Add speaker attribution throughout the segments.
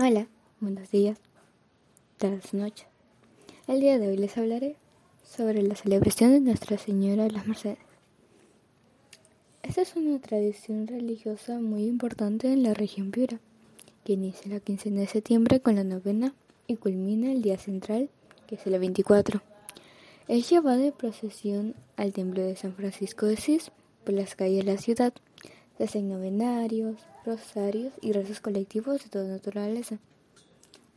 Speaker 1: Hola, buenos días, tardes, noches. El día de hoy les hablaré sobre la celebración de Nuestra Señora de las Mercedes. Esta es una tradición religiosa muy importante en la región Piura, que inicia la quincena de septiembre con la novena y culmina el día central, que es el 24. Es llevada de procesión al templo de San Francisco de Cis por las calles de la ciudad. Hacen novenarios, rosarios y rezos colectivos de toda naturaleza.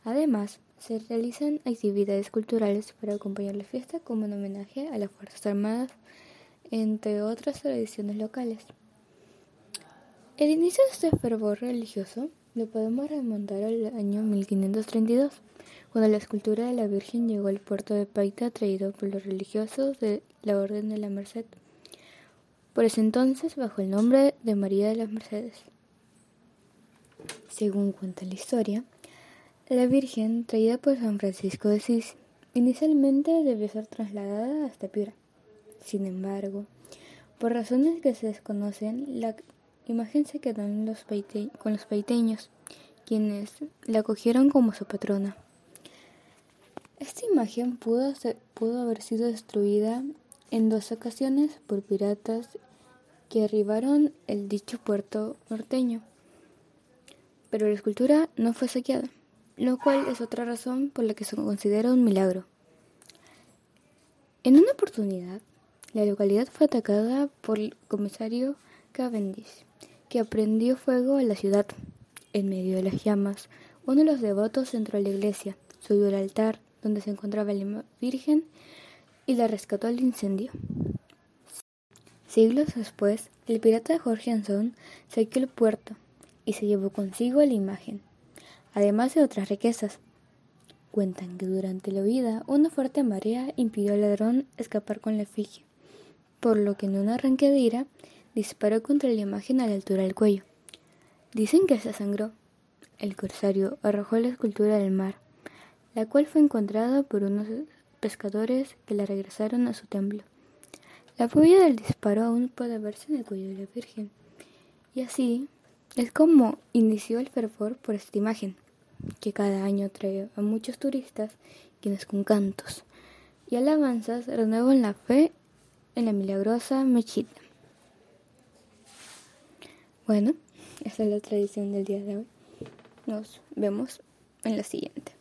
Speaker 1: Además, se realizan actividades culturales para acompañar la fiesta como un homenaje a las Fuerzas Armadas, entre otras tradiciones locales. El inicio de este fervor religioso lo podemos remontar al año 1532, cuando la escultura de la Virgen llegó al puerto de Paita traído por los religiosos de la Orden de la Merced, por ese entonces bajo el nombre de María de las Mercedes. Según cuenta la historia, la Virgen, traída por San Francisco de Asís, inicialmente debió ser trasladada hasta Piura. Sin embargo, por razones que se desconocen, la imagen se quedó los con los paiteños, quienes la acogieron como su patrona. Esta imagen pudo haber sido destruida en dos ocasiones por piratas que arribaron el dicho puerto norteño pero la escultura no fue saqueada, lo cual es otra razón por la que se considera un milagro. En una oportunidad, la localidad fue atacada por el comisario Cavendish, que prendió fuego a la ciudad. En medio de las llamas, uno de los devotos entró a la iglesia, subió al altar donde se encontraba la Virgen y la rescató del incendio. Siglos después, el pirata Jorge Anson saqueó el puerto y se llevó consigo la imagen, además de otras riquezas. Cuentan que durante la huida una fuerte marea impidió al ladrón escapar con la efigie, por lo que en un arranque de ira disparó contra la imagen a la altura del cuello. Dicen que se sangró. El corsario arrojó la escultura al mar, la cual fue encontrada por unos pescadores que la regresaron a su templo. La furia del disparo aún puede verse en el cuello de la Virgen. Y así, es como inició el fervor por esta imagen, que cada año trae a muchos turistas quienes con cantos y alabanzas renuevan la fe en la milagrosa mechita. Bueno, esa es la tradición del día de hoy. Nos vemos en la siguiente.